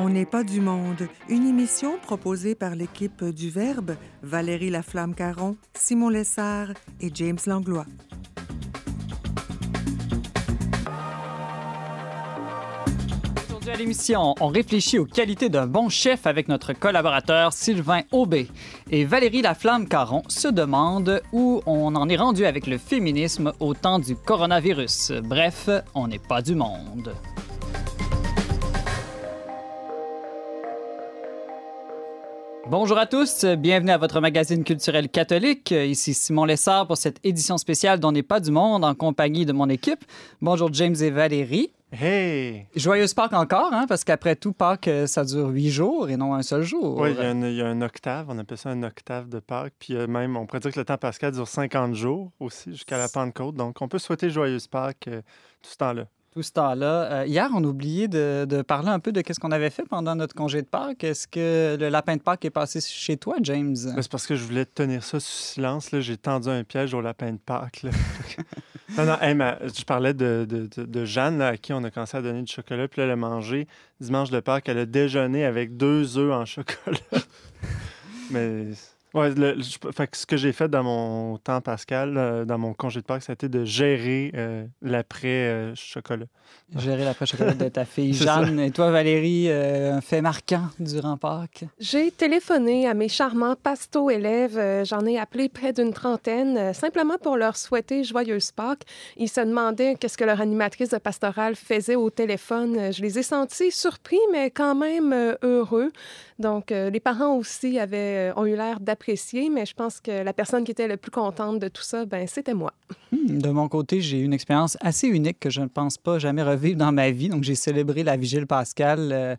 On n'est pas du monde, une émission proposée par l'équipe du Verbe, Valérie Laflamme-Caron, Simon Lessard et James Langlois. Aujourd'hui à l'émission, on réfléchit aux qualités d'un bon chef avec notre collaborateur Sylvain Aubé. Et Valérie Laflamme-Caron se demande où on en est rendu avec le féminisme au temps du coronavirus. Bref, on n'est pas du monde. Bonjour à tous, bienvenue à votre magazine culturel catholique. Ici Simon Lessard pour cette édition spéciale dont n'est pas du monde en compagnie de mon équipe. Bonjour James et Valérie. Hey! Joyeuse Pâques encore, hein, parce qu'après tout, Pâques, ça dure huit jours et non un seul jour. Oui, il y, a une- il y a un octave, on appelle ça un octave de Pâques. Puis euh, même, on pourrait dire que le temps pascal dure 50 jours aussi, jusqu'à la Pentecôte. Donc, on peut souhaiter joyeuse Pâques euh, tout ce temps-là. Tout ce temps-là. Euh, hier, on a oublié de, de parler un peu de ce qu'on avait fait pendant notre congé de Pâques. Est-ce que le lapin de Pâques est passé chez toi, James? Mais C'est parce que je voulais tenir ça sous silence. J'ai tendu un piège au lapin de Pâques. non, non, hey, ma- je parlais de, de- de- de Jeanne, là, à qui on a commencé à donner du chocolat. Puis là, elle a mangé dimanche de Pâques. Elle a déjeuné avec deux œufs en chocolat. Mais. Ouais, le- je- fait que ce que j'ai fait dans mon temps pascal, euh, dans mon congé de Pâques, ça a été de gérer euh, l'après-chocolat. Gérer l'après-chocolat de ta fille. Jeanne. Et toi, Valérie, euh, un fait marquant durant Pâques? J'ai téléphoné à mes charmants pasto-élèves. euh, J'en ai appelé près d'une trentaine, euh, simplement pour leur souhaiter joyeuse Pâques. Ils se demandaient qu'est-ce que leur animatrice de pastorale faisait au téléphone. Euh, Je les ai sentis surpris, mais quand même euh, heureux. Donc, euh, les parents aussi avaient, euh, ont eu l'air d'apprécier, mais je pense que la personne qui était le plus contente de tout ça, ben, c'était moi. Hmm, De mon côté, j'ai eu une expérience assez unique que je ne pense pas jamais revivre dans ma vie. Donc, j'ai célébré la vigile pascale euh,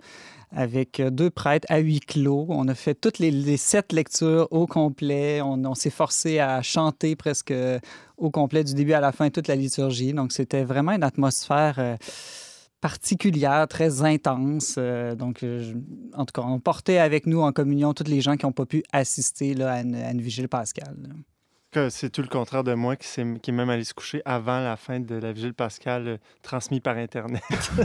avec deux prêtres à huis clos. On a fait toutes les, sept lectures au complet. On, on s'est forcé à chanter presque au complet du début à la fin toute la liturgie. Donc, c'était vraiment une atmosphère euh, particulière, très intense. Euh, donc, euh, en tout cas, on portait avec nous en communion tous les gens qui n'ont pas pu assister là, à, une, à une vigile pascale. Que C'est tout le contraire de moi qui, est même allé se coucher avant la fin de la vigile pascale euh, transmise par Internet?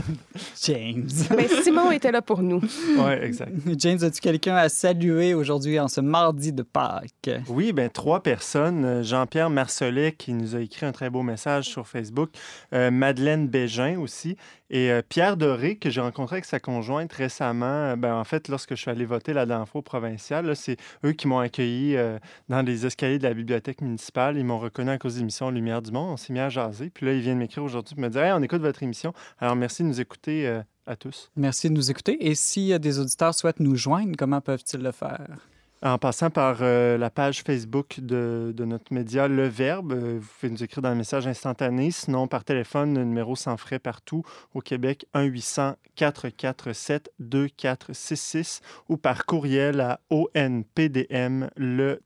James. Mais Simon était là pour nous. oui, exact. James, as-tu quelqu'un à saluer aujourd'hui en ce mardi de Pâques? Oui, ben trois personnes. Euh, Jean-Pierre Marcelet qui nous a écrit un très beau message sur Facebook. Euh, Madeleine Bégin aussi. Et euh, Pierre Doré que j'ai rencontré avec sa conjointe récemment. Ben, en fait, lorsque je suis allé voter la dernière fois au provincial, c'est eux qui m'ont accueilli euh, dans les escaliers de la bibliothèque municipale. Ils m'ont reconnu à cause de l'émission Lumière du Monde. On s'est mis à jaser. Puis là, ils viennent m'écrire aujourd'hui pour me dire Hey, on écoute votre émission. Alors, merci de nous écouter euh, à tous. Merci de nous écouter. Et si des auditeurs souhaitent nous joindre, comment peuvent-ils le faire? En passant par euh, la page Facebook de, notre média Le Verbe, euh, vous pouvez nous écrire dans le message instantané, sinon par téléphone, le numéro sans frais partout au Québec, 1-800-447-2466 ou par courriel à onpdm, le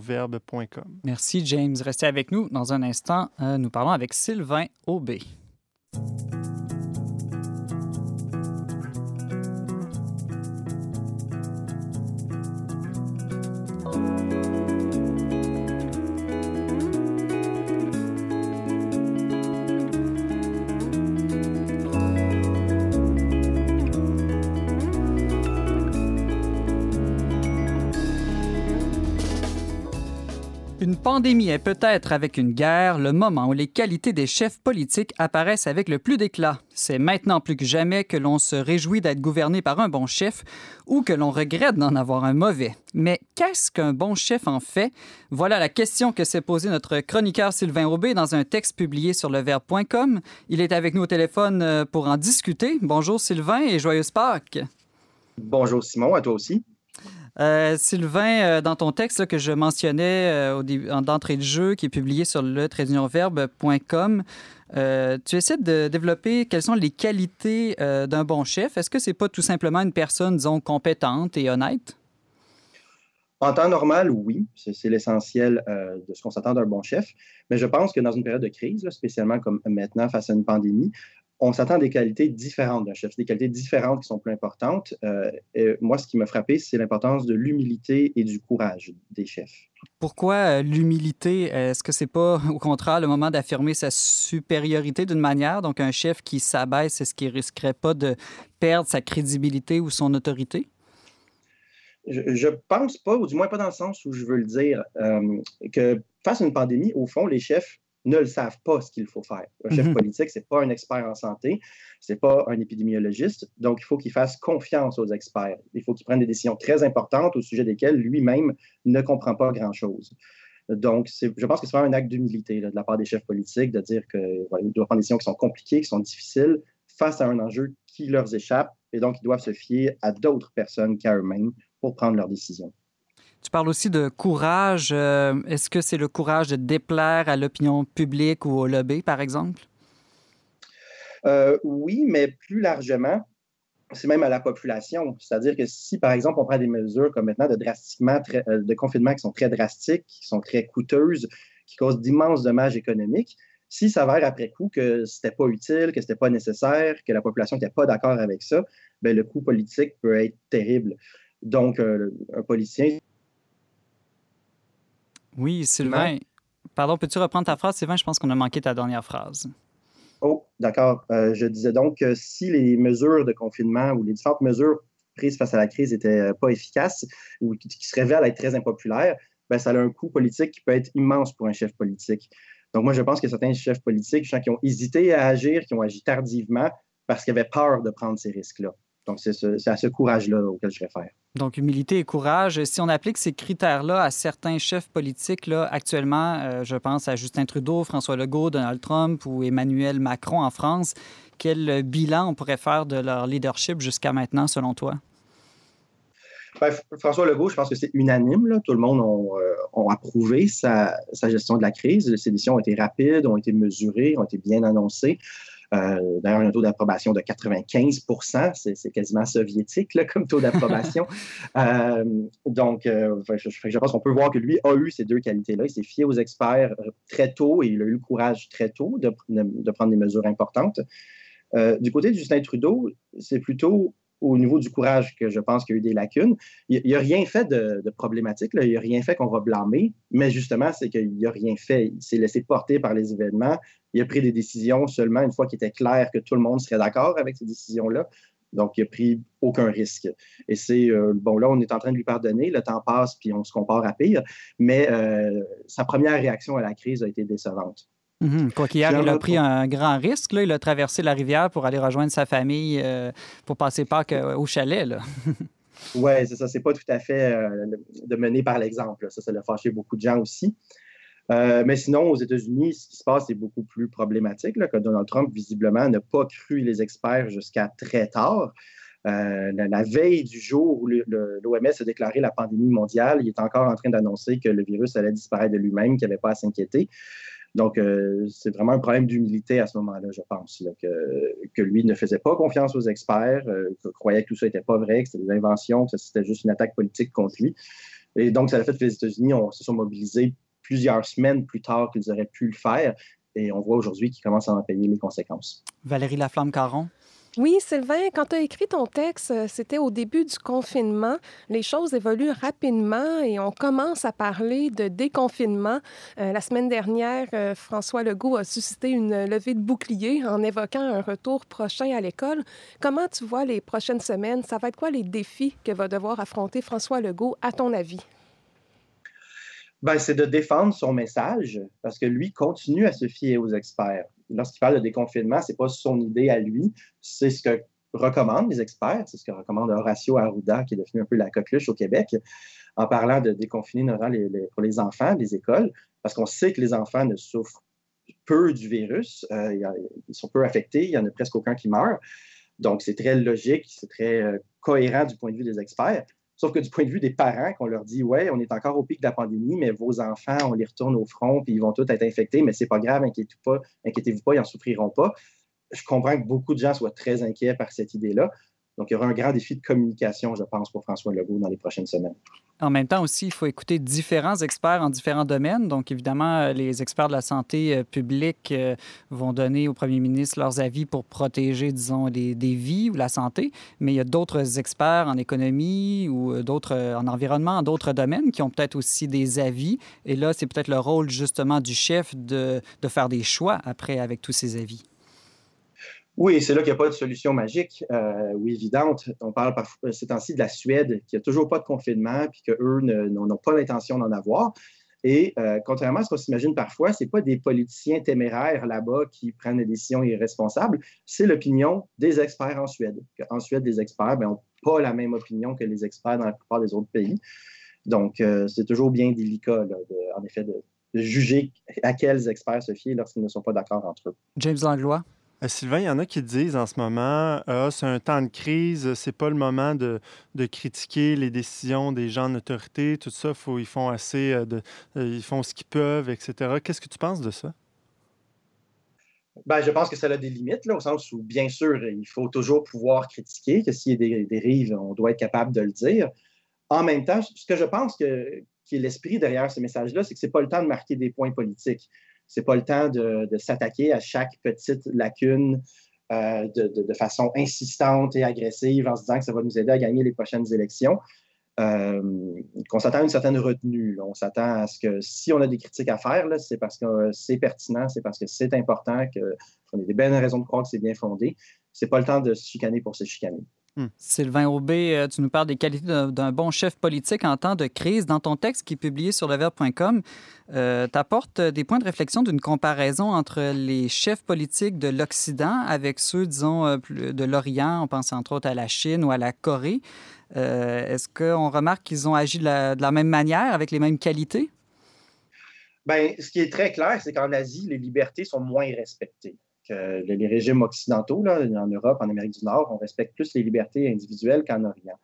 verbe.com. Merci, James. Restez avec nous. Dans un instant, euh, nous parlons avec Sylvain Aubé. thank you Une pandémie est peut-être avec une guerre le moment où les qualités des chefs politiques apparaissent avec le plus d'éclat. C'est maintenant plus que jamais que l'on se réjouit d'être gouverné par un bon chef ou que l'on regrette d'en avoir un mauvais. Mais qu'est-ce qu'un bon chef en fait? Voilà la question que s'est posée notre chroniqueur Sylvain Aubé dans un texte publié sur leverbe.com. Il est avec nous au téléphone euh, pour en discuter. Bonjour Sylvain et joyeuse Pâques. Bonjour Simon, à toi aussi. Euh, Sylvain, euh, dans ton texte que je mentionnais euh, d'entrée de jeu, qui est publié sur le tradeunionverbe.com, tu essaies de développer quelles sont les qualités d'un bon chef. Est-ce que c'est pas tout simplement une personne, disons, compétente et honnête? En temps normal, oui, c'est l'essentiel de ce qu'on s'attend d'un bon chef. Mais je pense que dans une période de crise, spécialement comme maintenant face à une pandémie, on s'attend à des qualités différentes d'un chef, des qualités différentes qui sont plus importantes. Euh, et moi, ce qui m'a frappé, c'est l'importance de l'humilité et du courage des chefs. Pourquoi euh, l'humilité? Est-ce que c'est pas, au contraire, le moment d'affirmer sa supériorité d'une manière? Donc, un chef qui s'abaisse, est-ce qu'il risquerait pas de perdre sa crédibilité ou son autorité? Je, je pense pas, ou du moins pas dans le sens où je veux le dire, euh, que face à une pandémie, au fond, les chefs ne le savent pas ce qu'il faut faire. Un chef mhm. politique, ce n'est pas un expert en santé, ce n'est pas un épidémiologiste, donc il faut qu'il fasse confiance aux experts. Il faut qu'il prenne des décisions très importantes au sujet desquelles lui-même ne comprend pas grand-chose. Donc, je pense que c'est vraiment un acte d'humilité de la part des chefs politiques de dire qu'ils doivent prendre des décisions qui sont compliquées, qui sont difficiles, face à un enjeu qui leur échappe, et donc ils doivent se fier à d'autres personnes qu'à eux-mêmes pour prendre leurs décisions. Tu parles aussi de courage. Euh, est-ce que c'est le courage de déplaire à l'opinion publique ou au lobby, par exemple? Euh, oui, mais plus largement, c'est même à la population. C'est-à-dire que si, par exemple, on prend des mesures comme maintenant de drastiquement, euh, de confinement qui sont très drastiques, qui sont très coûteuses, qui causent d'immenses dommages économiques, si s'avère après coup que ce n'était pas utile, que ce n'était pas nécessaire, que la population n'était pas d'accord avec ça, bien, le coût politique peut être terrible. Donc, un politicien oui, Sylvain. Pardon, peux-tu reprendre ta phrase, Sylvain? Je pense qu'on a manqué ta dernière phrase. Oh, d'accord. Euh, je disais donc que si les mesures de confinement ou les différentes mesures prises face à la crise n'étaient euh, pas efficaces ou qui, se révèlent être très impopulaires, ben, ça a un coût politique qui peut être immense pour un chef politique. Donc, moi, je pense que certains chefs politiques, gens qui ont hésité à agir, qui ont agi tardivement parce qu'ils avaient peur de prendre ces risques-là. Donc, c'est à ce courage-là auquel je réfère. Donc, humilité et courage. Si on applique ces critères-là à certains chefs politiques, là, actuellement, euh, je pense à Justin Trudeau, François Legault, Donald Trump ou Emmanuel Macron en France, quel bilan on pourrait faire de leur leadership jusqu'à maintenant, selon toi? Ben, François Legault, je pense que c'est unanime. Là. Tout le monde a, euh, approuvé sa, sa, gestion de la crise. Les décisions ont été rapides, ont été mesurées, ont été bien annoncées. Euh, d'ailleurs, un taux d'approbation de 95 c'est quasiment soviétique comme taux d'approbation. euh, donc, euh, je, pense qu'on peut voir que lui a eu ces deux qualités-là. Il s'est fié aux experts très tôt et il a eu le courage très tôt de, de prendre des mesures importantes. du côté de Justin Trudeau, c'est plutôt au niveau du courage que je pense qu'il y a eu des lacunes. Il n'y a rien fait de, problématique, il n'y a rien fait qu'on va blâmer, mais justement, c'est qu'il n'y a rien fait. Il s'est laissé porter par les événements. Il a pris des décisions seulement une fois qu'il était clair que tout le monde serait d'accord avec ces décisions-là. Donc, il n'a pris aucun risque. Et c'est, euh, bon, là, on est en train de lui pardonner, le temps passe, puis on se compare à pire, mais euh, sa première réaction à la crise a été décevante. Mhm. Quoi qu'il il a pris un grand risque. Là. Il a traversé la rivière pour aller rejoindre sa famille euh, pour passer Pâques au chalet. oui, c'est ça. C'est pas tout à fait de mener par l'exemple. Ça, ça a fâché beaucoup de gens aussi. Mais sinon, aux États-Unis, ce qui se passe est beaucoup plus problématique, que Donald Trump, visiblement, n'a pas cru les experts jusqu'à très tard. la, veille du jour où l'OMS a déclaré la pandémie mondiale, il est encore en train d'annoncer que le virus allait disparaître de lui-même, qu'il n'y avait pas à s'inquiéter. Donc, euh, c'est vraiment un problème d'humilité à ce moment-là, je pense, que, lui ne faisait pas confiance aux experts, euh, croyait que tout ça n'était pas vrai, que c'était des inventions, que c'était juste une attaque politique contre lui. Et donc, ça a fait que les États-Unis se sont mobilisés plusieurs semaines plus tard qu'ils auraient pu le faire. Et on voit aujourd'hui qu'ils commencent à en payer les conséquences. Valérie Laflamme-Caron. Oui, Sylvain, quand tu as écrit ton texte, euh, c'était au début du confinement. Les choses évoluent rapidement et on commence à parler de déconfinement. Euh, la semaine dernière, euh, François Legault a suscité une levée de bouclier en évoquant un retour prochain à l'école. Comment tu vois les prochaines semaines? Ça va être quoi les défis que va devoir affronter François Legault, à ton avis? Ben, c'est de défendre son message parce que lui continue à se fier aux experts lorsqu'il parle de déconfinement, ce n'est pas son idée à lui, c'est ce que recommandent les experts, c'est ce que recommande Horacio Arruda, qui est devenu un peu la coqueluche au Québec, en parlant de déconfiner pour les enfants, les écoles, parce qu'on sait que les enfants ne souffrent peu du virus, euh, ils sont peu affectés, il n'y en a presque aucun qui meurt. Donc, c'est très logique, c'est très euh, cohérent du point de vue des experts. Sauf que du point de vue des parents, qu'on leur dit Ouais, on est encore au pic de la pandémie, mais vos enfants, on les retourne au front, puis ils vont tous être infectés, mais c'est pas grave, inquiétez-vous pas, inquiétez-vous pas, ils n'en souffriront pas. Je comprends que beaucoup de gens soient très inquiets par cette idée-là. Donc, il y aura un grand défi de communication, je pense, pour François Legault dans les prochaines semaines. En même temps aussi, il faut écouter différents experts en différents domaines. Donc, évidemment, euh, les experts de la santé euh, publique euh, vont donner au premier ministre leurs avis pour protéger, disons, des, vies ou la santé. Mais il y a d'autres experts en économie ou d'autres en environnement, en d'autres domaines qui ont peut-être aussi des avis. Et là, c'est peut-être le rôle justement du chef de faire des choix après avec tous ces avis. Oui, c'est là qu'il n'y a pas de solution magique euh, ou évidente. On parle parfois ces temps-ci de la Suède, qui n'a toujours pas de confinement, puis qu'eux n'ont pas l'intention d'en avoir. Et euh, contrairement à ce qu'on s'imagine parfois, ce n'est pas des politiciens téméraires là-bas qui prennent des décisions irresponsables, c'est l'opinion des experts en Suède. En Suède, les experts n'ont ben, pas la même opinion que les experts dans la plupart des autres pays. Donc, euh, c'est toujours bien délicat, en effet, de, de, juger à quels experts se fier lorsqu'ils ne sont pas d'accord entre eux. James Langlois? Euh, Sylvain, il y en a qui disent en ce moment, ah, c'est un temps de crise, c'est pas le moment de, critiquer les décisions des gens en autorité, tout ça, faut, ils font assez, euh, euh, ils font ce qu'ils peuvent, etc. Qu'est-ce que tu penses de ça? Ben, je pense que ça a des limites, au sens où, bien sûr, il faut toujours pouvoir critiquer, que s'il y a des dérives, on doit être capable de le dire. En même temps, ce que je pense que, qui est l'esprit derrière ce message-là, c'est que ce n'est pas le temps de marquer des points politiques c'est pas le temps de, s'attaquer à chaque petite lacune euh, de, façon insistante et agressive en se disant que ça va nous aider à gagner les prochaines élections. Euh, qu'on s'attend à une certaine retenue. On s'attend à ce que si on a des critiques à faire, c'est parce que c'est pertinent, c'est parce que c'est important, qu'on a des bonnes raisons de croire que c'est bien fondé. C'est pas le temps de se chicaner pour se chicaner. Hmm. Sylvain Aubé, euh, tu nous parles des qualités d'un bon chef politique en temps de crise. Dans ton texte qui est publié sur leverbe.com, euh, tu apportes des points de réflexion d'une comparaison entre les chefs politiques de l'Occident avec ceux, disons, euh, de l'Orient. On pense entre autres à la Chine ou à la Corée. Est-ce qu'on remarque qu'ils ont agi de la, même manière, avec les mêmes qualités? Bien, ce qui est très clair, c'est qu'en Asie, les libertés sont moins respectées les régimes occidentaux, là, en Europe, en Amérique du Nord, on respecte plus les libertés individuelles qu'en Orient.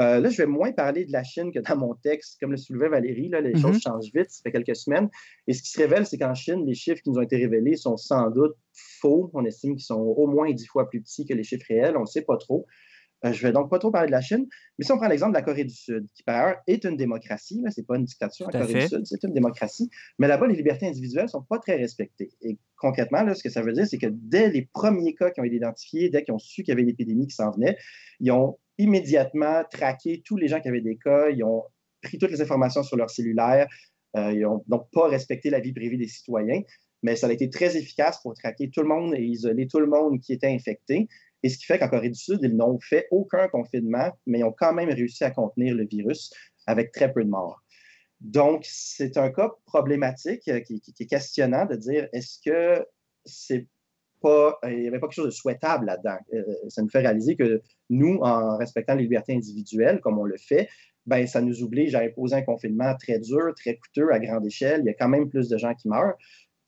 Euh, là, je vais moins parler de la Chine que dans mon texte. Comme le soulevait Valérie, là, les choses mm-hmm. changent vite, ça fait quelques semaines. Et ce qui se révèle, c'est qu'en Chine, les chiffres qui nous ont été révélés sont sans doute faux. On estime qu'ils sont au moins dix fois plus petits que les chiffres réels. On ne sait pas trop. Euh, je ne vais donc pas trop parler de la Chine, mais si on prend l'exemple de la Corée du Sud, qui par ailleurs est une démocratie, ce n'est pas une dictature, la Corée du Sud, c'est une démocratie, mais là-bas, les libertés individuelles ne sont pas très respectées. Et concrètement, là, ce que ça veut dire, c'est que dès les premiers cas qui ont été identifiés, dès qu'ils ont su qu'il y avait une épidémie qui s'en venait, ils ont immédiatement traqué tous les gens qui avaient des cas, ils ont pris toutes les informations sur leur cellulaire, euh, ils n'ont donc pas respecté la vie privée des citoyens, mais ça a été très efficace pour traquer tout le monde et isoler tout le monde qui était infecté. Et ce qui fait qu'en Corée du Sud, ils n'ont fait aucun confinement, mais ils ont quand même réussi à contenir le virus avec très peu de morts. Donc, c'est un cas problématique euh, qui, est questionnant de dire est-ce que c'est pas, euh, il n'y avait pas quelque chose de souhaitable là-dedans? Euh, ça nous fait réaliser que nous, en respectant les libertés individuelles, comme on le fait, ben, ça nous oblige à imposer un confinement très dur, très coûteux, à grande échelle. Il y a quand même plus de gens qui meurent.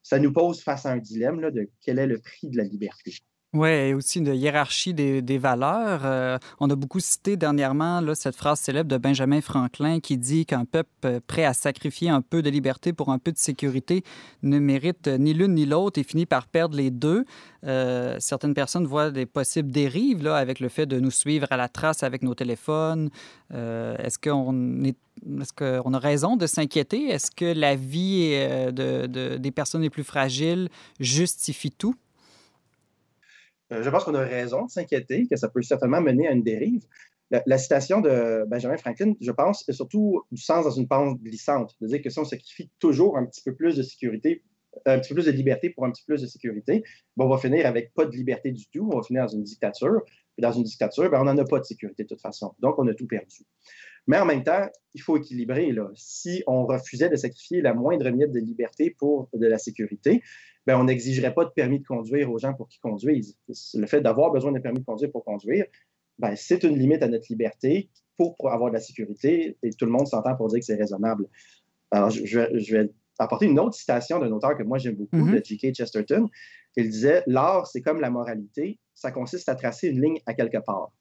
Ça nous pose face à un dilemme de quel est le prix de la liberté? Oui, et aussi une hiérarchie des, valeurs. Euh, on a beaucoup cité dernièrement cette phrase célèbre de Benjamin Franklin qui dit qu'un peuple prêt à sacrifier un peu de liberté pour un peu de sécurité ne mérite ni l'une ni l'autre et finit par perdre les deux. Euh, certaines personnes voient des possibles dérives avec le fait de nous suivre à la trace avec nos téléphones. Euh, est-ce qu'on a raison de s'inquiéter? Est-ce que la vie de, de, des personnes les plus fragiles justifie tout? Euh, je pense qu'on a raison de s'inquiéter, que ça peut certainement mener à une dérive. La, citation de Benjamin Franklin, je pense, est surtout du sens dans une pente glissante, de dire que si on sacrifie toujours un petit peu plus de sécurité, un petit peu plus de liberté pour un petit peu plus de sécurité, ben, on va finir avec pas de liberté du tout, on va finir dans une dictature. Et dans une dictature, ben, on n'en a pas de sécurité de toute façon. Donc, on a tout perdu. Mais en même temps, il faut équilibrer. Là. Si on refusait de sacrifier la moindre miette de liberté pour de la sécurité, ben, on n'exigerait pas de permis de conduire aux gens pour qu'ils conduisent. Le fait d'avoir besoin d'un permis de conduire pour conduire, ben, c'est une limite à notre liberté pour, avoir de la sécurité et tout le monde s'entend pour dire que c'est raisonnable. Alors, je, vais, apporter une autre citation d'un auteur que moi j'aime beaucoup, mm-hmm. de G.K. Chesterton. Il disait L'art, c'est comme la moralité, ça consiste à tracer une ligne à quelque part.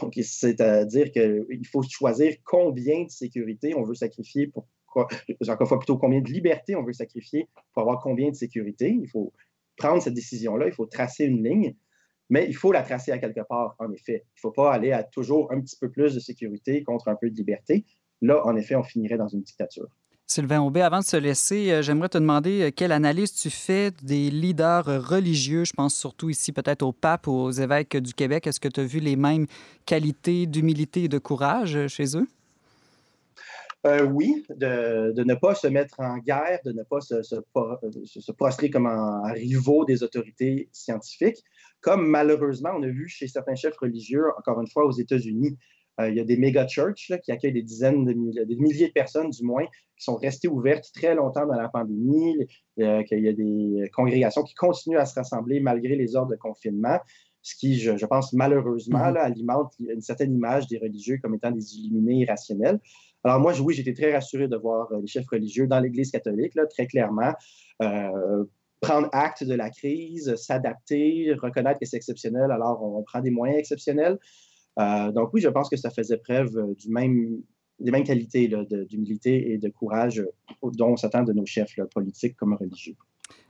Donc, c'est-à-dire qu'il faut choisir combien de sécurité on veut sacrifier pour encore fois plutôt combien de liberté on veut sacrifier pour avoir combien de sécurité? Il faut prendre cette décision-là, il faut tracer une ligne. Mais il faut la tracer à quelque part, en effet. Il ne faut pas aller à toujours un petit peu plus de sécurité contre un peu de liberté. Là, en effet, on finirait dans une dictature. Sylvain Aubé, avant de se laisser, euh, j'aimerais te demander euh, quelle analyse tu fais des leaders religieux. Je pense surtout ici peut-être au pape ou aux évêques du Québec? Est-ce que tu as vu les mêmes qualités d'humilité et de courage euh, chez eux? Oui, de, ne pas se mettre en guerre, de ne pas se, se, prostrer comme en rivaux des autorités scientifiques, comme malheureusement on a vu chez certains chefs religieux, encore une fois aux États-Unis. Euh, il y a des méga churches qui accueillent des dizaines de milliers de personnes, du moins, qui sont restées ouvertes très longtemps dans la pandémie. Euh, qu'il y a des congrégations qui continuent à se rassembler malgré les ordres de confinement, ce qui, je, pense, malheureusement, mm-hmm. alimente une certaine image des religieux comme étant des illuminés irrationnels. Alors moi, oui, j'étais très rassuré de voir euh, les chefs religieux dans l'Église catholique, là, très clairement, prendre acte de la crise, s'adapter, reconnaître que c'est exceptionnel, alors on prend des moyens exceptionnels. Euh, donc oui, je pense que ça faisait preuve euh, du même, des mêmes qualités d'humilité et de courage euh, dont on s'attend de nos chefs politiques comme religieux.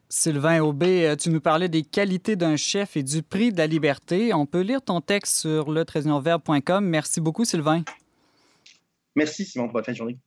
Sylvain Aubé, tu nous parlais des qualités d'un chef et du prix de la liberté. On peut lire ton texte sur le Merci beaucoup, Sylvain. Merci, Simon. Bonne fin de journée.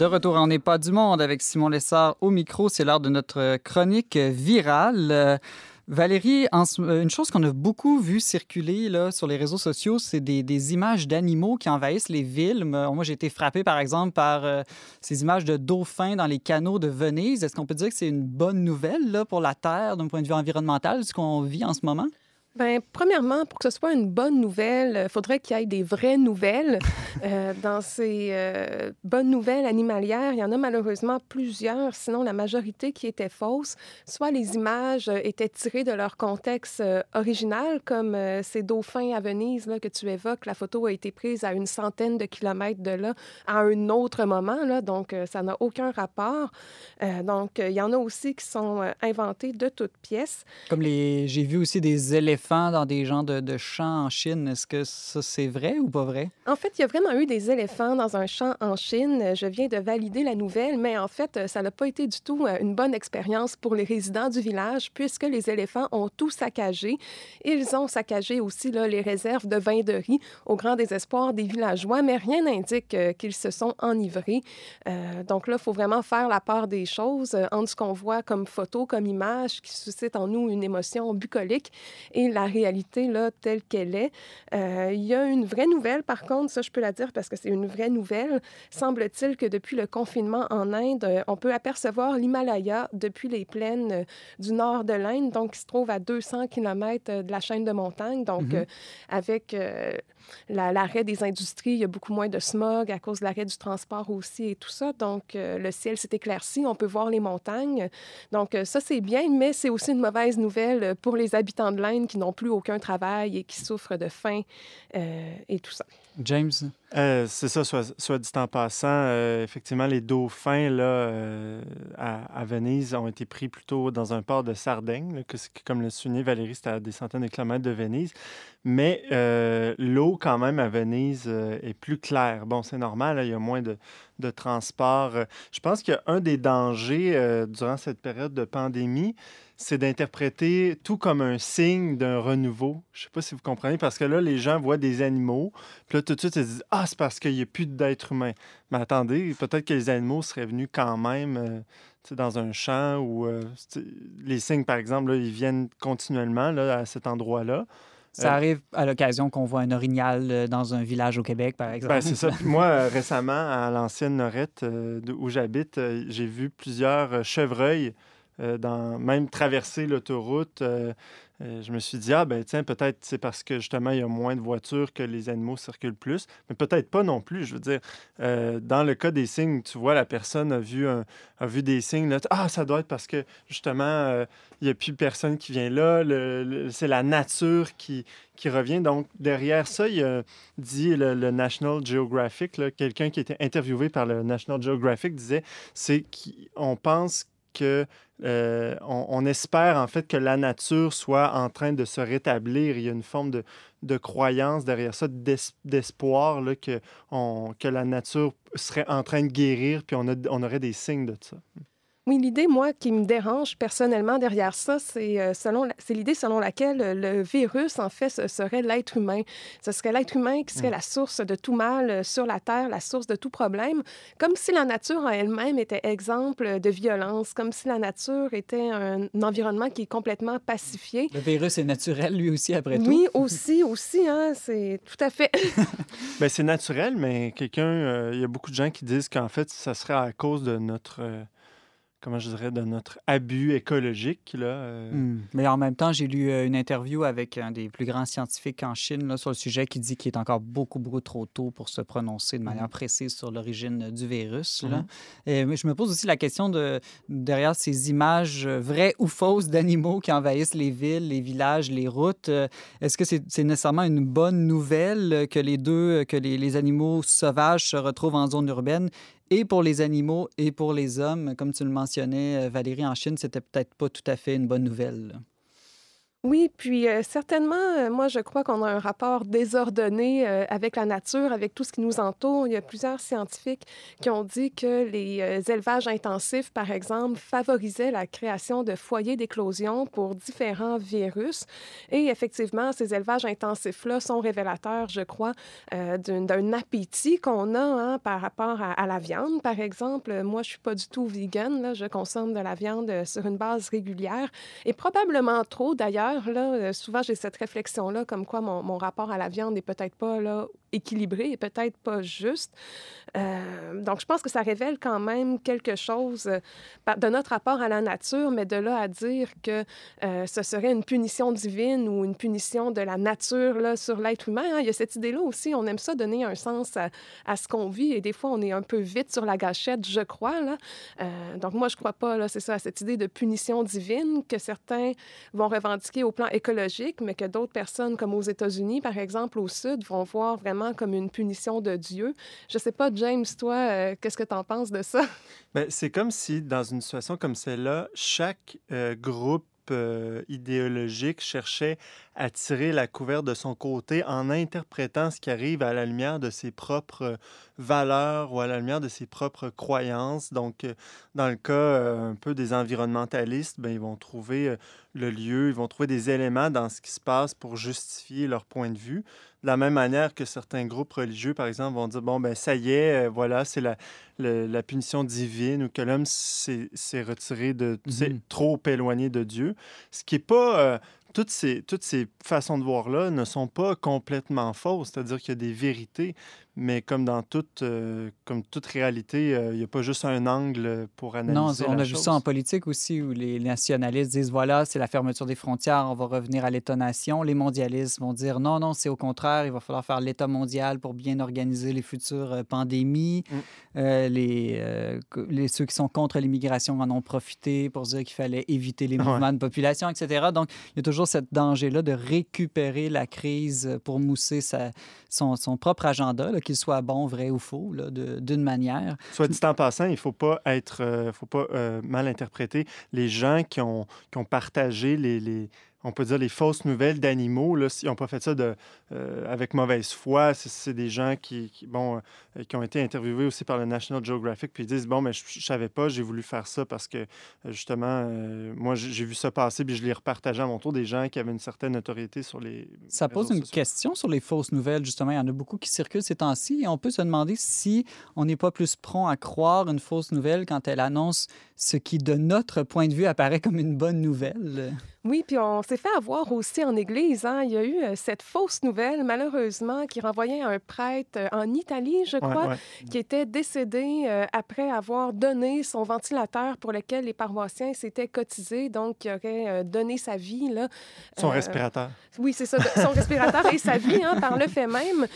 De retour en n'est pas du monde avec Simon Lessard au micro. C'est l'heure de notre chronique virale. Euh, Valérie, euh, une chose qu'on a beaucoup vu circuler sur les réseaux sociaux, c'est des, images d'animaux qui envahissent les villes. Moi, j'ai été frappé, par exemple, par euh, ces images de dauphins dans les canaux de Venise. Est-ce qu'on peut dire que c'est une bonne nouvelle pour la Terre d'un point de vue environnemental, ce qu'on vit en ce moment? Bien, premièrement, pour que ce soit une bonne nouvelle, il euh, faudrait qu'il y ait des vraies nouvelles. Euh, dans ces euh, bonnes nouvelles animalières, il y en a malheureusement plusieurs, sinon la majorité qui étaient fausses. Soit les images étaient tirées de leur contexte original, comme ces dauphins à Venise là, que tu évoques. La photo a été prise à une centaine de kilomètres de là, à un autre moment, là, donc ça n'a aucun rapport. donc, il y en a aussi qui sont inventés de toutes pièces. Comme les... J'ai vu aussi des éléphants dans des genres de, champs en Chine. Est-ce que ça, c'est vrai ou pas vrai? En fait, il y a vraiment eu des éléphants dans un champ en Chine. Je viens de valider la nouvelle, mais en fait, ça n'a pas été du tout euh, une bonne expérience pour les résidents du village puisque les éléphants ont tout saccagé. Ils ont saccagé aussi là, les réserves de vin de riz au grand désespoir des villageois, mais rien n'indique euh, qu'ils se sont enivrés. Euh, donc là, il faut vraiment faire la part des choses entre ce qu'on voit comme photo, comme image qui suscite en nous une émotion bucolique la réalité là, telle qu'elle est. Euh, il y a une vraie nouvelle, par contre, ça je peux la dire parce que c'est une vraie nouvelle. Semble-t-il que depuis le confinement en Inde, euh, on peut apercevoir l'Himalaya depuis les plaines euh, du nord de l'Inde, donc qui se trouve à 200 km de la chaîne de montagne. Donc, mm-hmm. avec l'arrêt des industries, il y a beaucoup moins de smog à cause de l'arrêt du transport aussi et tout ça. Donc, euh, le ciel s'est éclairci, on peut voir les montagnes. Donc, ça, c'est bien, mais c'est aussi une mauvaise nouvelle pour les habitants de l'Inde qui n'ont plus aucun travail et qui souffrent de faim euh, et tout ça. James? Euh, c'est ça, soit, soit, dit en passant. Euh, effectivement, les dauphins là, euh, à, Venise ont été pris plutôt dans un port de Sardaigne, que, comme le soulignait Valérie, c'était à des centaines de kilomètres de Venise. Mais l'eau, quand même, à Venise est plus claire. Bon, c'est normal, il y a moins de, de transport. Je pense qu'un des dangers durant cette période de pandémie, c'est d'interpréter tout comme un signe d'un renouveau. Je ne sais pas si vous comprenez, parce que là, les gens voient des animaux, puis là, tout de suite, ils se disent Ah, c'est parce qu'il n'y a plus d'êtres humains. Mais attendez, peut-être que les animaux seraient venus quand même euh, dans un champ où euh, les signes, par exemple, ils viennent continuellement là, à cet endroit-là. Ça euh, arrive à l'occasion qu'on voit un orignal dans un village au Québec, par exemple. Ben, c'est ça. moi, récemment, à l'ancienne Norette, où j'habite, j'ai vu plusieurs chevreuils dans, même traverser l'autoroute. Euh, euh, je me suis dit, ah ben tiens, peut-être c'est parce que justement, il y a moins de voitures que les animaux circulent plus, mais peut-être pas non plus. Je veux dire, euh, dans le cas des signes, tu vois, la personne a vu, a vu des signes, ah, ça doit être parce que justement, euh, il n'y a plus personne qui vient là, c'est la nature qui, qui revient. Donc, derrière ça, il a dit le, National Geographic, quelqu'un qui était interviewé par le National Geographic disait, c'est qu'on pense que euh, on, espère en fait que la nature soit en train de se rétablir. Il y a une forme de, croyance derrière ça, d'espoir que, que la nature serait en train de guérir, puis on, on aurait des signes de ça. Oui, l'idée, moi, qui me dérange personnellement derrière ça, c'est euh, selon c'est l'idée selon laquelle le virus, en fait, ce serait l'être humain. Ce serait l'être humain qui serait mm. la source de tout mal euh, sur la Terre, la source de tout problème, comme si la nature en elle-même était exemple de violence, comme si la nature était un, environnement qui est complètement pacifié. Le virus est naturel, lui aussi, après tout. Oui, aussi, aussi, hein, c'est tout à fait. Bien, c'est naturel, mais quelqu'un, euh, il y a beaucoup de gens qui disent qu'en fait, ça serait à cause de notre comment je dirais, de notre abus écologique. Là, euh. hmm. Mais en même temps, j'ai lu euh, une interview avec un des plus grands scientifiques en Chine là, sur le sujet qui dit qu'il est encore beaucoup, beaucoup trop tôt pour se prononcer de manière hmm. précise sur l'origine du virus. Là. Hmm. Et je me pose aussi la question de, derrière ces images vraies ou fausses d'animaux qui envahissent les villes, les villages, les routes, euh, est-ce que c'est nécessairement une bonne nouvelle que les deux, que les, les animaux sauvages se retrouvent en zone urbaine et pour les animaux et pour les hommes. Comme tu le mentionnais, euh, Valérie, en Chine, c'était peut-être pas tout à fait une bonne nouvelle. Oui, puis euh, certainement, euh, moi, je crois qu'on a un rapport désordonné euh, avec la nature, avec tout ce qui nous entoure. Il y a plusieurs scientifiques qui ont dit que les élevages intensifs, par exemple, favorisaient la création de foyers d'éclosion pour différents virus. Et effectivement, ces élevages intensifs-là sont révélateurs, je crois, d'un appétit qu'on a hein, par rapport à, la viande. Par exemple, moi, je suis pas du tout vegan. Là, je consomme de la viande sur une base régulière et probablement trop, d'ailleurs euh, souvent, j'ai cette réflexion-là, comme quoi mon, mon, rapport à la viande n'est peut-être pas là, équilibré et peut-être pas juste. Euh, donc, je pense que ça révèle quand même quelque chose euh, de notre rapport à la nature, mais de là à dire que ce serait une punition divine ou une punition de la nature là, sur l'être humain, hein. il y a cette idée-là aussi. On aime ça donner un sens à, ce qu'on vit et des fois, on est un peu vite sur la gâchette, je crois. Donc, moi, je crois pas, là, c'est ça, à cette idée de punition divine que certains vont revendiquer au plan écologique, mais que d'autres personnes, comme aux États-Unis, par exemple, au Sud, vont voir vraiment comme une punition de Dieu. Je ne sais pas, James, toi, euh, qu'est-ce que tu en penses de ça? Bien, c'est comme si, dans une situation comme celle-là, chaque euh, groupe euh, idéologique cherchait à tirer la couverture de son côté en interprétant ce qui arrive à la lumière de ses propres valeurs ou à la lumière de ses propres croyances. Donc, dans le cas un peu des environnementalistes, ben, ils vont trouver le lieu, ils vont trouver des éléments dans ce qui se passe pour justifier leur point de vue. De la même manière que certains groupes religieux, par exemple, vont dire, bon, ben ça y est, euh, voilà, c'est la, la, punition divine ou que l'homme s'est retiré de, mm trop éloigné de Dieu. Ce qui n'est pas... Euh, toutes ces, toutes ces façons de voir-là ne sont pas complètement fausses, c'est-à-dire qu'il y a des vérités, mais comme dans toute, euh, comme toute réalité, euh, il n'y a pas juste un angle pour analyser. Non, on a vu ça en politique aussi, où les nationalistes disent voilà, c'est la fermeture des frontières, on va revenir à l'État-nation. Les mondialistes vont dire non, non, c'est au contraire, il va falloir faire l'État mondial pour bien organiser les futures euh, pandémies. Mm. les, les, ceux qui sont contre l'immigration en ont profité pour dire qu'il fallait éviter les mouvements de population, etc. Donc, il y a toujours ce danger-là de récupérer la crise pour mousser sa, son, son propre agenda qu'il soit bon, vrai ou faux, d'une manière. Soit dit en passant, il ne faut pas être, euh, faut pas euh, mal interpréter les gens qui ont, qui ont partagé les, les on peut dire, les fausses nouvelles d'animaux. Là, ils n'ont pas fait ça de, euh, avec mauvaise foi. C'est des gens qui, bon, euh, qui ont été interviewés aussi par le National Geographic, puis ils disent, bon, mais je ne savais pas, j'ai voulu faire ça parce que, euh, justement, moi, j'ai vu ça passer, puis je l'ai repartagé à mon tour, des gens qui avaient une certaine autorité sur les... Ça pose une question sur les fausses nouvelles, justement. Il y en a beaucoup qui circulent ces temps-ci, et on peut se demander si on n'est pas plus prompt à croire une fausse nouvelle quand elle annonce ce qui, de notre point de vue, apparaît comme une bonne nouvelle. Oui, puis on s'est fait avoir aussi en Église. Hein. Il y a eu euh, cette fausse nouvelle, malheureusement, qui renvoyait à un prêtre euh, en Italie, je crois, qui était décédé euh, après avoir donné son ventilateur pour lequel les paroissiens s'étaient cotisés, donc qui aurait donné sa vie. Là, son respirateur. Oui, c'est ça, son respirateur et sa vie, hein, par le fait même.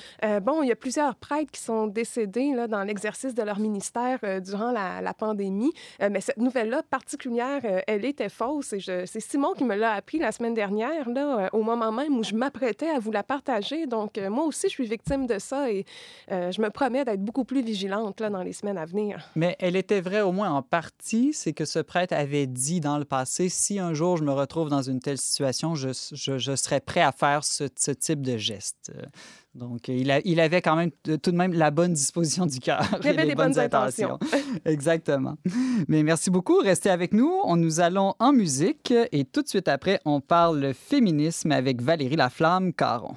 bon, il y a plusieurs prêtres qui sont décédés là, dans l'exercice de leur ministère durant la, la pandémie, mais cette nouvelle-là particulière, elle était fausse et c'est Simon qui me l'a appris la semaine dernière, là, euh, au moment même où je m'apprêtais à vous la partager. Donc, euh, moi aussi, je suis victime de ça et euh, je me promets d'être beaucoup plus vigilante là, dans les semaines à venir. Mais elle était vraie au moins en partie, c'est que ce prêtre avait dit dans le passé, si un jour je me retrouve dans une telle situation, je, je, je serais prêt à faire ce, ce type de geste. Donc, il, a, il, avait quand même tout de même la bonne disposition du cœur. Il avait des bonnes, intentions. Exactement. Mais merci beaucoup. Restez avec nous. On, nous allons en musique et tout de suite après, on parle féminisme avec Valérie Laflamme-Caron.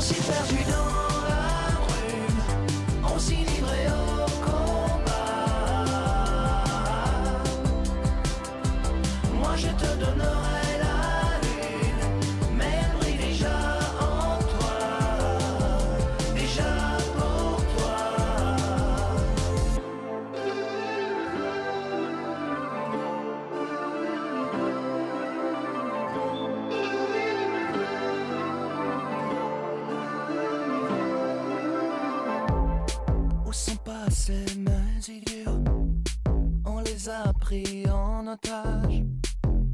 S'y perdu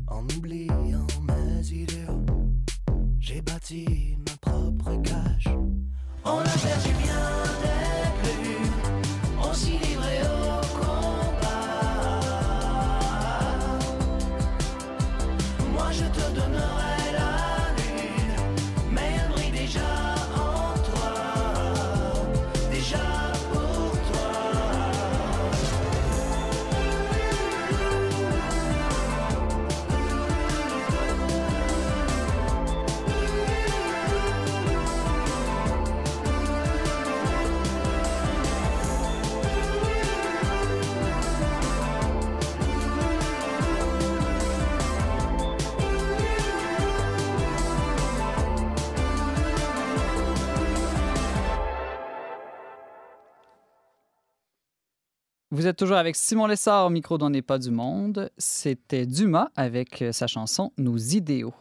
en oubliant mes idéaux. J'ai bâti Vous êtes toujours avec Simon Lessard au micro d'On n'est pas du monde. C'était Dumas avec euh, sa chanson Nos idéaux.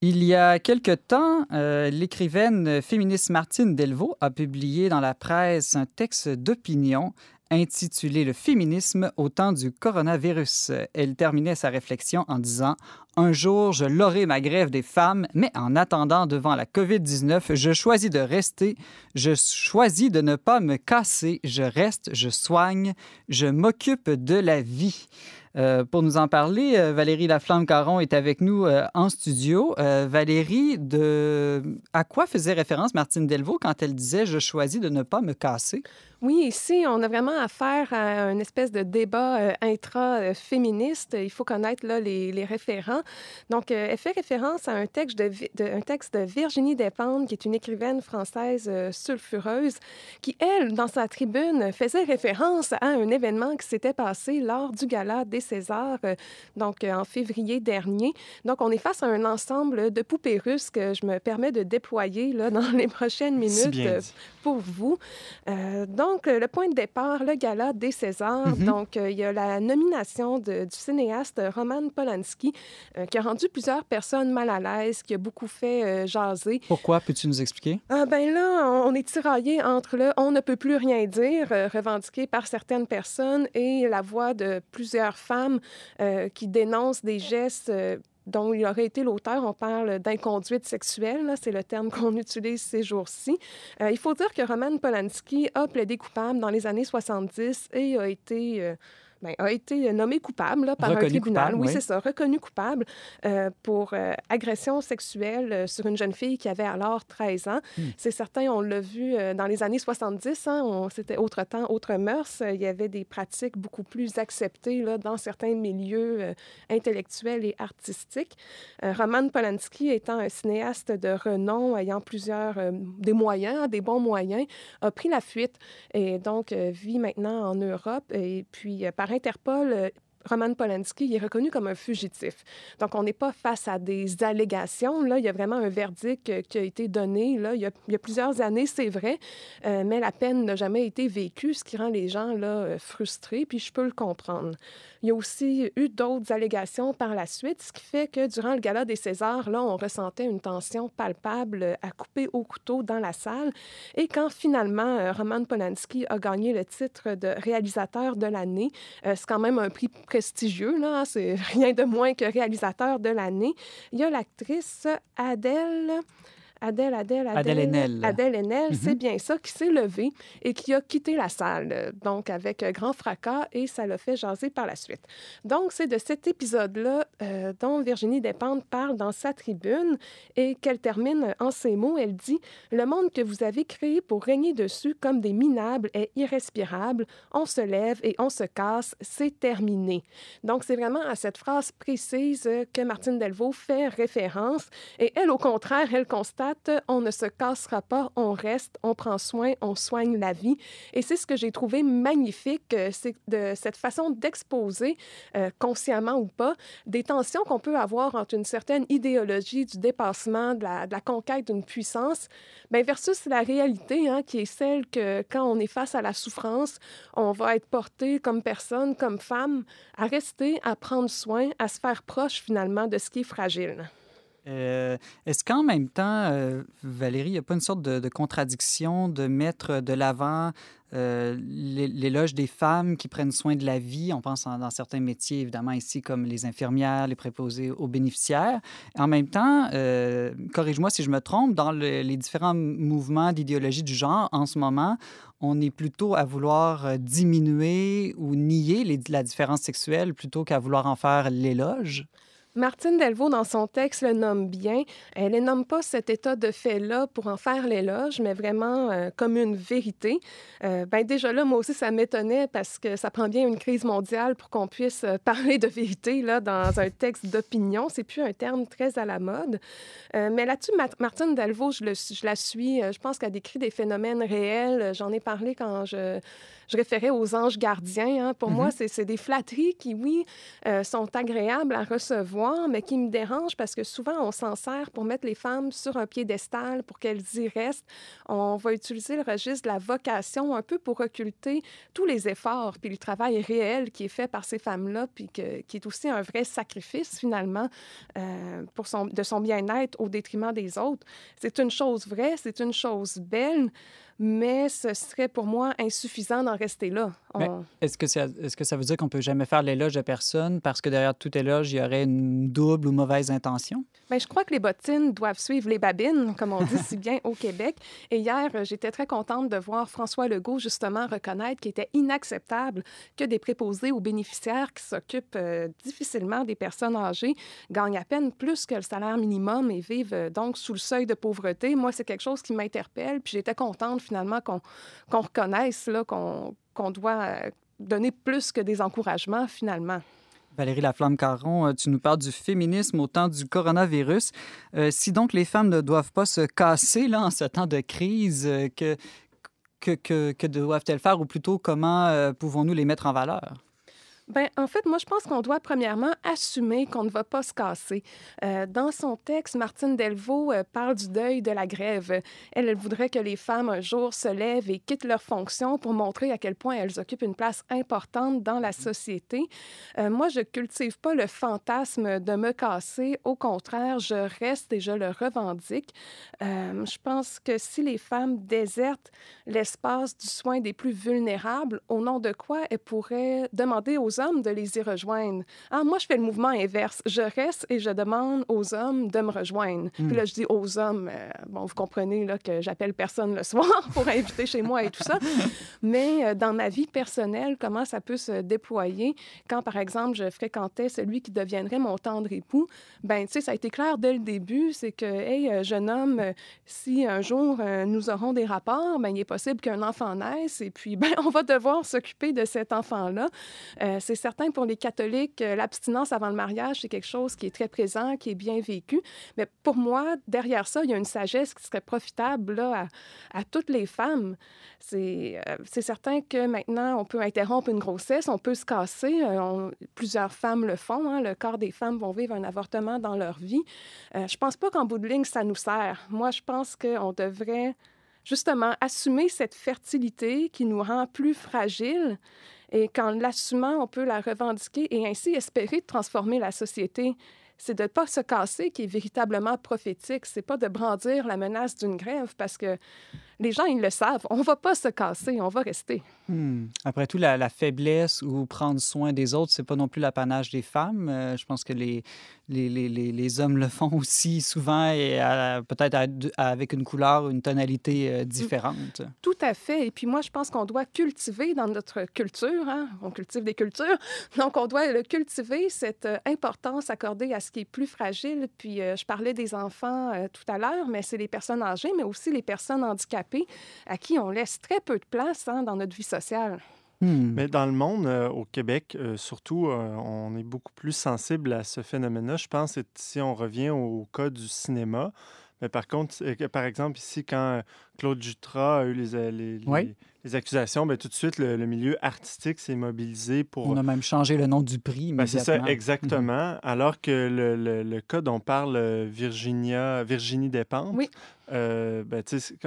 Il y a quelque temps, euh, l'écrivaine féministe Martine Delvaux a publié dans la presse un texte d'opinion intitulé Le féminisme au temps du coronavirus. Elle terminait sa réflexion en disant Un jour, je l'aurai ma grève des femmes, mais en attendant devant la COVID-19, je choisis de rester, je choisis de ne pas me casser, je reste, je soigne, je m'occupe de la vie. Euh, pour nous en parler, euh, Valérie Laflamme-Caron est avec nous euh, en studio. Valérie, de... à quoi faisait référence Martine Delvaux quand elle disait Je choisis de ne pas me casser? Oui, ici, on a vraiment affaire à une espèce de débat euh, intra-féministe. Il faut connaître là, les, les référents. Donc, euh, elle fait référence à un texte de, de, un texte de Virginie Despentes, qui est une écrivaine française euh, sulfureuse, qui, elle, dans sa tribune, faisait référence à un événement qui s'était passé lors du gala des Césars, euh, donc euh, en février dernier. Donc, on est face à un ensemble de poupées russes que je me permets de déployer là, dans les prochaines minutes pour vous. Donc, le point de départ, le gala des Césars. Mhm. Donc, euh, il y a la nomination de- du cinéaste Roman Polanski, euh, qui a rendu plusieurs personnes mal à l'aise, qui a beaucoup fait euh, jaser. Pourquoi? Peux-tu nous expliquer? Ah ben là, on est tiraillé entre le on ne peut plus rien dire, euh, revendiqué par certaines personnes, et la voix de plusieurs femmes euh, qui dénoncent des gestes euh, dont il aurait été l'auteur. On parle d'inconduite sexuelle, c'est le terme qu'on utilise ces jours-ci. Euh, il faut dire que Roman Polanski a plaidé coupable dans les années 70 et a été... euh, ben, a été nommé coupable là, par un Reconnu tribunal. coupable, oui, oui. c'est ça, reconnu coupable euh, pour euh, agression sexuelle euh, sur une jeune fille qui avait alors 13 ans. Hmm. C'est certain, on l'a vu dans les années 70, hein, on- c'était autre temps, autre mœurs. Il y avait des pratiques beaucoup plus acceptées là, dans certains milieux intellectuels et artistiques. Roman Polanski étant un cinéaste de renom, ayant plusieurs, des moyens, des bons moyens, a pris la fuite et donc vit maintenant en Europe. Et puis, par Interpol, euh, Roman Polanski est reconnu comme un fugitif. Donc, on n'est pas face à des allégations. Là, il y a vraiment un verdict euh, qui a été donné là, il, y a, plusieurs années, c'est vrai, euh, mais la peine n'a jamais été vécue, ce qui rend les gens là, euh, frustrés, puis je peux le comprendre. Il y a aussi eu d'autres allégations par la suite, ce qui fait que durant le gala des Césars, là, on ressentait une tension palpable à couper au couteau dans la salle. Et quand finalement Roman Polanski a gagné le titre de réalisateur de l'année, c'est quand même un prix prestigieux, là, hein, c'est rien de moins que réalisateur de l'année. Il y a l'actrice Adèle. Adèle, Adèle, Adèle. Adèle Haenel. Adèle Haenel, Mhm. c'est bien ça, qui s'est levée et qui a quitté la salle, donc avec grand fracas, et ça l'a fait jaser par la suite. Donc, c'est de cet épisode-là euh, dont Virginie Despentes parle dans sa tribune et qu'elle termine en ces mots. Elle dit Le monde que vous avez créé pour régner dessus comme des minables est irrespirable. On se lève et on se casse. C'est terminé. Donc, c'est vraiment à cette phrase précise que Martine Delvaux fait référence. Et elle, au contraire, elle constate on ne se cassera pas, on reste, on prend soin, on soigne la vie. Et c'est ce que j'ai trouvé magnifique, euh, c'est de cette façon d'exposer, euh, consciemment ou pas, des tensions qu'on peut avoir entre une certaine idéologie du dépassement, de la, conquête d'une puissance, ben versus la réalité, hein, qui est celle que quand on est face à la souffrance, on va être porté comme personne, comme femme, à rester, à prendre soin, à se faire proche finalement de ce qui est fragile. Euh, Est-ce qu'en même temps, euh, Valérie, il n'y a pas une sorte de, contradiction de mettre de l'avant euh, l'é- l'éloge des femmes qui prennent soin de la vie? On pense en- dans certains métiers, évidemment, ici, comme les infirmières, les préposés aux bénéficiaires. En même temps, corrige-moi si je me trompe, dans le- les différents mouvements d'idéologie du genre, en ce moment, on est plutôt à vouloir diminuer ou nier la différence sexuelle plutôt qu'à vouloir en faire l'éloge? Martine Delvaux, dans son texte, le nomme bien. Elle ne nomme pas cet état de fait-là pour en faire l'éloge, mais vraiment euh, comme une vérité. Euh, ben déjà là, moi aussi, ça m'étonnait parce que ça prend bien une crise mondiale pour qu'on puisse euh, parler de vérité là, dans un texte d'opinion. C'est plus un terme très à la mode. Euh, mais là-dessus, Ma- Martine Delvaux, je, le- je la suis. je pense qu'elle décrit des phénomènes réels. J'en ai parlé quand je, je référais aux anges gardiens. hein. Pour moi, c'est des flatteries qui, oui, sont agréables à recevoir, mais qui me dérangent parce que souvent, on s'en sert pour mettre les femmes sur un piédestal, pour qu'elles y restent. On va utiliser le registre de la vocation un peu pour occulter tous les efforts, puis le travail réel qui est fait par ces femmes-là, puis que- qui est aussi un vrai sacrifice, finalement, euh, pour son, de son bien-être au détriment des autres. C'est une chose vraie, c'est une chose belle, mais ce serait pour moi insuffisant d'en rester là. On- Est-ce que, ça, est-ce que ça veut dire qu'on peut jamais faire l'éloge de personne parce que derrière tout éloge, il y aurait une double ou mauvaise intention? Bien, je crois que les bottines doivent suivre les babines, comme on dit si bien au Québec. Et hier, euh, j'étais très contente de voir François Legault justement reconnaître qu'il était inacceptable que des préposés aux bénéficiaires qui s'occupent euh, difficilement des personnes âgées gagnent à peine plus que le salaire minimum et vivent euh, donc sous le seuil de pauvreté. Moi, c'est quelque chose qui m'interpelle. Puis j'étais contente finalement qu'on reconnaisse qu'on doit euh, donner plus que des encouragements, finalement. Valérie Laflamme-Caron, euh, tu nous parles du féminisme au temps du coronavirus. Euh, si donc les femmes ne doivent pas se casser là, en ce temps de crise, que, que, que doivent-elles faire ou plutôt comment pouvons-nous les mettre en valeur? Ben, en fait, moi, je pense qu'on doit premièrement assumer qu'on ne va pas se casser. Euh, dans son texte, Martine Delvaux euh, parle du deuil de la grève. Elle, elle voudrait que les femmes un jour se lèvent et quittent leurs fonctions pour montrer à quel point elles occupent une place importante dans la société. Euh, moi, je cultive pas le fantasme de me casser. Au contraire, je reste et je le revendique. je pense que si les femmes désertent l'espace du soin des plus vulnérables, au nom de quoi elles pourraient demander aux hommes de les y rejoindre. Ah, moi, je fais le mouvement inverse. Je reste et je demande aux hommes de me rejoindre. Puis là, je dis aux hommes, euh, bon, vous comprenez là, que j'appelle personne le soir pour inviter chez moi et tout ça. Mais euh, dans ma vie personnelle, comment ça peut se déployer? Quand, par exemple, je fréquentais celui qui deviendrait mon tendre époux, ben tu sais, ça a été clair dès le début, c'est que, hey, euh, jeune homme, si un jour nous aurons des rapports, ben il est possible qu'un enfant naisse et puis, ben on va devoir s'occuper de cet enfant-là c'est certain pour les catholiques, euh, l'abstinence avant le mariage, c'est quelque chose qui est très présent, qui est bien vécu. Mais pour moi, derrière ça, il y a une sagesse qui serait profitable à, toutes les femmes. C'est euh, certain que maintenant, on peut interrompre une grossesse, on peut se casser. Euh, plusieurs femmes le font. Hein. le corps des femmes vont vivre un avortement dans leur vie. je pense pas qu'en bout de ligne, ça nous sert. Moi, je pense qu'on devrait justement assumer cette fertilité qui nous rend plus fragiles et qu'en l'assumant, on peut la revendiquer et ainsi espérer transformer la société. C'est de ne pas se casser qui est véritablement prophétique. C'est pas de brandir la menace d'une grève parce que les gens, ils le savent. On va pas se casser, on va rester. Hmm. Après tout, la, faiblesse ou prendre soin des autres, c'est pas non plus l'apanage des femmes. Euh, je pense que les, les, les, les, hommes le font aussi souvent et peut-être avec une couleur, une tonalité euh, différente. Tout à fait. Et puis moi, je pense qu'on doit cultiver dans notre culture, hein? on cultive des cultures, donc on doit le cultiver, cette euh, importance accordée à ce qui est plus fragile. Puis je parlais des enfants tout à l'heure, mais c'est les personnes âgées, mais aussi les personnes handicapées à qui on laisse très peu de place hein, dans notre vie sociale. Hmm. Mais dans le monde, euh, au Québec, euh, surtout, euh, on est beaucoup plus sensible à ce phénomène-là. Je pense que si on revient au cas du cinéma, mais par contre, par exemple, ici, quand Claude Jutras a eu les, les, accusations, bien, tout de suite, le, milieu artistique s'est mobilisé pour... On a même changé le nom du prix. Ben, c'est ça, exactement. Mhm. Alors que le, le, cas dont parle Virginia, Virginie Despentes, oui. Euh, ben,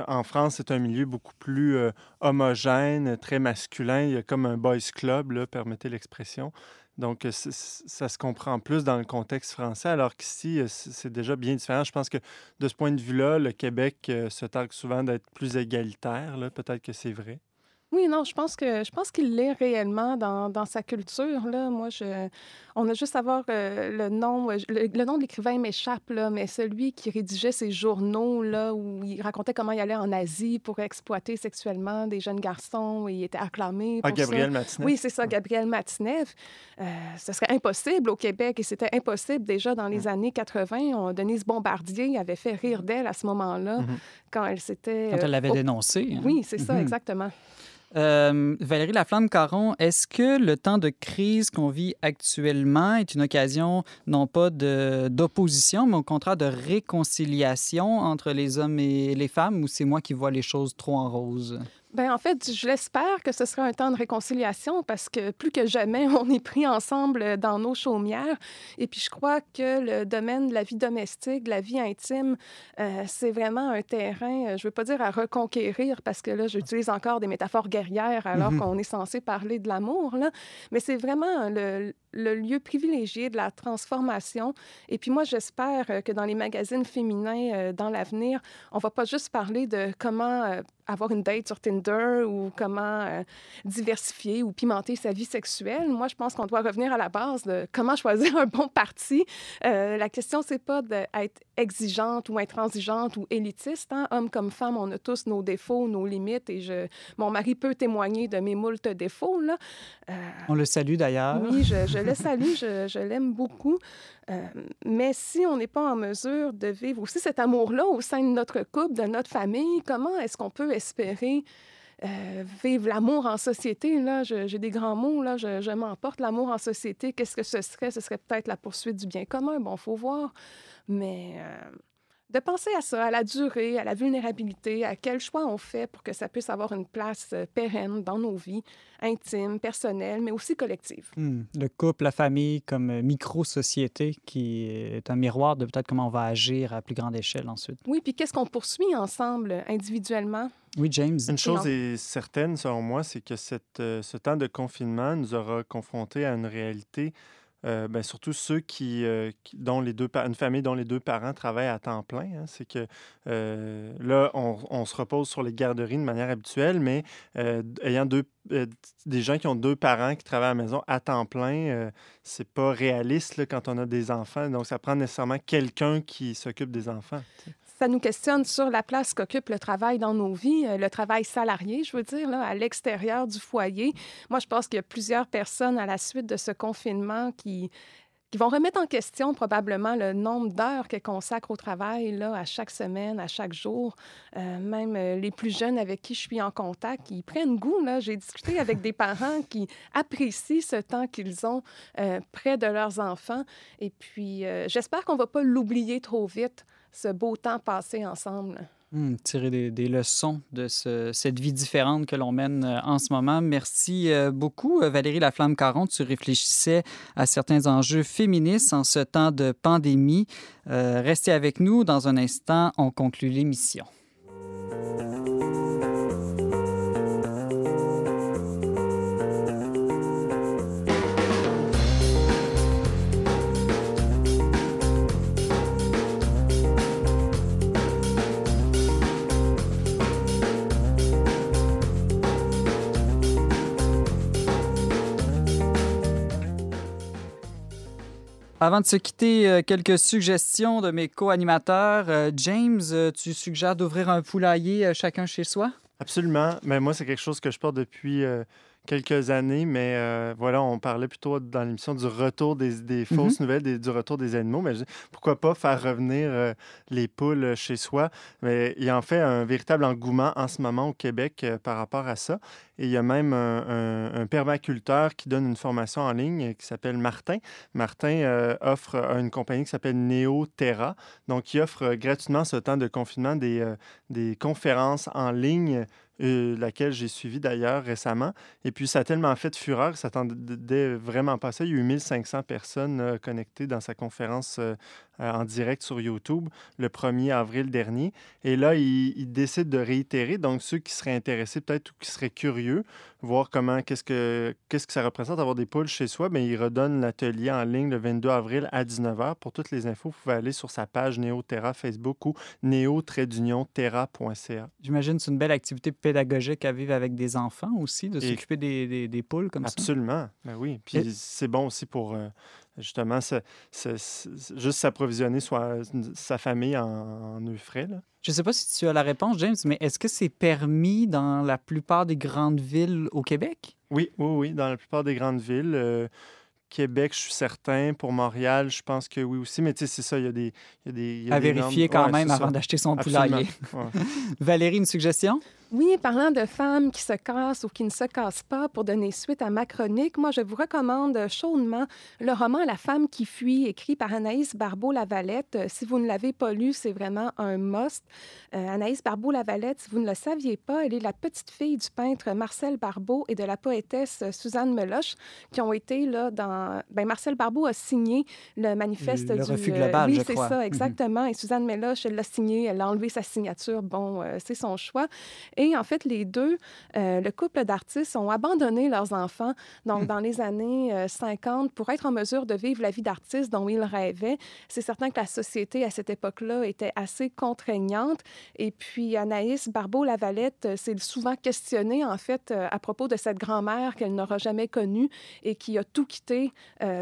en France, c'est un milieu beaucoup plus euh, homogène, très masculin. Il y a comme un boys club, là, permettez l'expression. Donc, ça se comprend plus dans le contexte français, alors qu'ici, euh, c'est déjà bien différent. Je pense que de ce point de vue-là, le Québec se targue souvent d'être plus égalitaire. Peut-être que c'est vrai. Oui, non, je pense que je pense qu'il l'est réellement dans, dans, sa culture. Là. Moi, je, on a juste à voir euh, le nom. Euh, le, nom de l'écrivain m'échappe, là, mais celui qui rédigeait ses journaux, là, où il racontait comment il allait en Asie pour exploiter sexuellement des jeunes garçons et il était acclamé. Ah, pour ah, Gabriel Matineff? Oui, c'est ça, Gabriel Matineff. Euh, ce serait impossible au Québec et c'était impossible déjà dans les années 80. Denise Bombardier avait fait rire d'elle à ce moment-là mm-hmm. quand elle s'était. Quand elle l'avait dénoncé. Hein. Oui, c'est ça, mm-hmm. exactement. Euh, Valérie Laflamme-Caron, est-ce que le temps de crise qu'on vit actuellement est une occasion non pas d'opposition, mais au contraire de réconciliation entre les hommes et les femmes, ou c'est moi qui vois les choses trop en rose? Bien, en fait, je l'espère que ce sera un temps de réconciliation parce que plus que jamais, on est pris ensemble dans nos chaumières. Et puis, je crois que le domaine de la vie domestique, de la vie intime, euh, c'est vraiment un terrain, euh, je ne veux pas dire à reconquérir parce que là, j'utilise encore des métaphores guerrières alors mm-hmm. qu'on est censé parler de l'amour, là. Mais c'est vraiment le, le lieu privilégié de la transformation. Et puis moi, j'espère euh, que dans les magazines féminins, euh, dans l'avenir, on va pas juste parler de comment euh, avoir une date sur Tinder ou comment diversifier ou pimenter sa vie sexuelle. Moi, je pense qu'on doit revenir à la base de comment choisir un bon parti. la question, c'est pas d'être exigeante ou intransigeante ou élitiste. Hein. Hommes comme femmes, on a tous nos défauts, nos limites et je... mon mari peut témoigner de mes moultes défauts. Là. On le salue d'ailleurs. Oui, je, je le salue, je, l'aime beaucoup. Euh, mais si on n'est pas en mesure de vivre aussi cet amour-là au sein de notre couple, de notre famille, comment est-ce qu'on peut espérer euh, vivre l'amour en société. Là, j'ai des grands mots, là, je, m'emporte l'amour en société. Qu'est-ce que ce serait? Ce serait peut-être la poursuite du bien commun. Bon, faut voir. Mais euh, de penser à ça, à la durée, à la vulnérabilité, à quel choix on fait pour que ça puisse avoir une place euh, pérenne dans nos vies, intimes, personnelles, mais aussi collectives. Hmm. Le couple, la famille comme euh, micro-société qui est un miroir de peut-être comment on va agir à plus grande échelle ensuite. Oui, puis qu'est-ce qu'on poursuit ensemble individuellement? Oui, James. Une chose est certaine, selon moi, c'est que cette, euh, ce temps de confinement nous aura confrontés à une réalité euh, ben, surtout ceux qui, euh, dont les deux une famille dont les deux parents travaillent à temps plein. Hein. c'est que euh, là, on, se repose sur les garderies de manière habituelle, mais ayant deux, des gens qui ont deux parents qui travaillent à la maison à temps plein, c'est pas réaliste quand on a des enfants. Donc, ça prend nécessairement quelqu'un qui s'occupe des enfants ça nous questionne sur la place qu'occupe le travail dans nos vies, euh, le travail salarié, je veux dire, là, à l'extérieur du foyer. Moi, je pense qu'il y a plusieurs personnes à la suite de ce confinement qui, vont remettre en question probablement le nombre d'heures qu'elles consacrent au travail là, à chaque semaine, à chaque jour. Euh, même euh, les plus jeunes avec qui je suis en contact, ils prennent goût. J'ai discuté avec des parents qui apprécient ce temps qu'ils ont près de leurs enfants. Et puis, j'espère qu'on ne va pas l'oublier trop vite ce beau temps passé ensemble. Hmm, tirer des, leçons de cette vie différente que l'on mène euh, en ce moment. Merci euh, beaucoup, euh, Valérie Laflamme-Caron. Tu réfléchissais à certains enjeux féministes en ce temps de pandémie. restez avec nous. Dans un instant, on conclut l'émission. Avant de se quitter, euh, quelques suggestions de mes co-animateurs. Euh, James, euh, tu suggères d'ouvrir un poulailler chacun chez soi? Absolument. Mais moi, c'est quelque chose que je porte depuis quelques années, mais euh, voilà, on parlait plutôt dans l'émission du retour des, des mm-hmm. fausses nouvelles, du retour des animaux. Mais pourquoi pas faire revenir euh, les poules chez soi? Mais il y a en fait un véritable engouement en ce moment au Québec euh, par rapport à ça. Et il y a même un, permaculteur qui donne une formation en ligne qui s'appelle Martin. Martin offre une compagnie qui s'appelle NeoTerra. Donc, il offre gratuitement ce temps de confinement des, des conférences en ligne euh, laquelle j'ai suivi d'ailleurs récemment. Et puis, ça a tellement fait fureur, ça s'attendait vraiment pas ça. Il y a eu 1500 personnes euh, connectées dans sa conférence euh, en direct sur YouTube le 1er avril dernier. Et là, il, décide de réitérer. Donc, ceux qui seraient intéressés peut-être ou qui seraient curieux, voir comment, qu'est-ce que, qu'est-ce que ça représente avoir des poules chez soi, bien, il redonne l'atelier en ligne le 22 avril à 19h. Pour toutes les infos, vous pouvez aller sur sa page NeoTerra Facebook ou neo-terra.ca. J'imagine que c'est une belle activité pédagogique à vivre avec des enfants aussi, de s'occuper des, des, poules comme ça. Absolument, ben oui. Puis c'est bon aussi pour euh, justement juste s'approvisionner sa famille en, en frais. Là? Je ne sais pas si tu as la réponse, James, mais est-ce que c'est permis dans la plupart des grandes villes au Québec? Oui, oui, oui, dans la plupart des grandes villes. Euh, Québec, je suis certain. Pour Montréal, je pense que oui aussi. Mais tu sais, c'est ça, il y a des. Il y a des à vérifier quand même avant d'acheter son poulailler. Valérie, une suggestion? Oui, parlant de femmes qui se cassent ou qui ne se cassent pas, pour donner suite à ma chronique, moi, je vous recommande chaudement le roman La femme qui fuit, écrit par Anaïs Barbeau-Lavalette. Euh, si vous ne l'avez pas lu, c'est vraiment un must. Euh, Anaïs Barbeau-Lavalette, si vous ne le saviez pas, elle est la petite fille du peintre Marcel Barbeau et de la poétesse Suzanne Meloche, qui ont été là dans... Ben, Marcel Barbeau a signé le manifeste le du... refus global, oui, c'est ça, mhm. exactement. Et Suzanne Meloche, elle l'a signé, elle a enlevé sa signature. Bon, euh, c'est son choix. Et en fait, les deux, euh, le couple d'artistes, ont abandonné leurs enfants, donc hmm. dans les années 50, euh, pour être en mesure de vivre la vie d'artiste dont ils rêvaient. C'est certain que la société à cette époque-là était assez contraignante. Et puis Anaïs Barbeau-Lavalette euh, s'est souvent questionnée, en fait, à propos de cette grand-mère qu'elle n'aura jamais connue et qui a tout quitté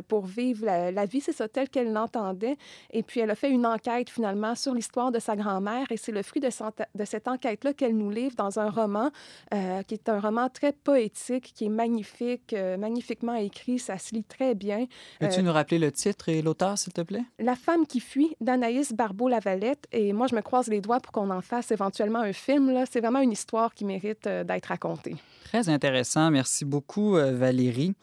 pour vivre la, vie, c'est ça, telle qu'elle l'entendait. Et puis elle a fait une enquête finalement sur l'histoire de sa grand-mère et c'est le fruit de, de cette enquête-là qu'elle nous livre dans dans un roman qui est un roman très poétique, qui est magnifique, magnifiquement écrit, ça se lit très bien. Peux-tu nous rappeler le titre et l'auteur, s'il te plaît? La femme qui fuit d'Anaïs Barbeau-Lavalette. Et moi, je me croise les doigts pour qu'on en fasse éventuellement un film. C'est vraiment une histoire qui mérite d'être racontée. Très intéressant. Merci beaucoup, euh, Valérie.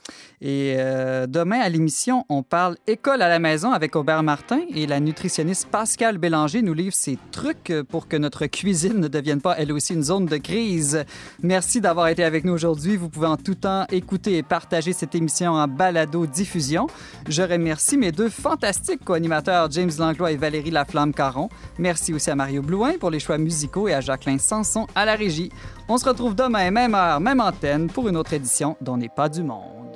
Et euh, demain, à l'émission, on parle école à la maison avec Aubert Martin et la nutritionniste Pascal Bélanger nous livre ses trucs pour que notre cuisine ne devienne pas, elle aussi, une zone de crise. Merci d'avoir été avec nous aujourd'hui. Vous pouvez en tout temps écouter et partager cette émission en balado-diffusion. Je remercie mes deux fantastiques co-animateurs, James Langlois et Valérie Laflamme-Caron. Merci aussi à Mario Blouin pour les choix musicaux et à Jacqueline Sanson à la régie. On se retrouve demain, même heure, même antenne, pour une autre édition d'On n'est pas du monde.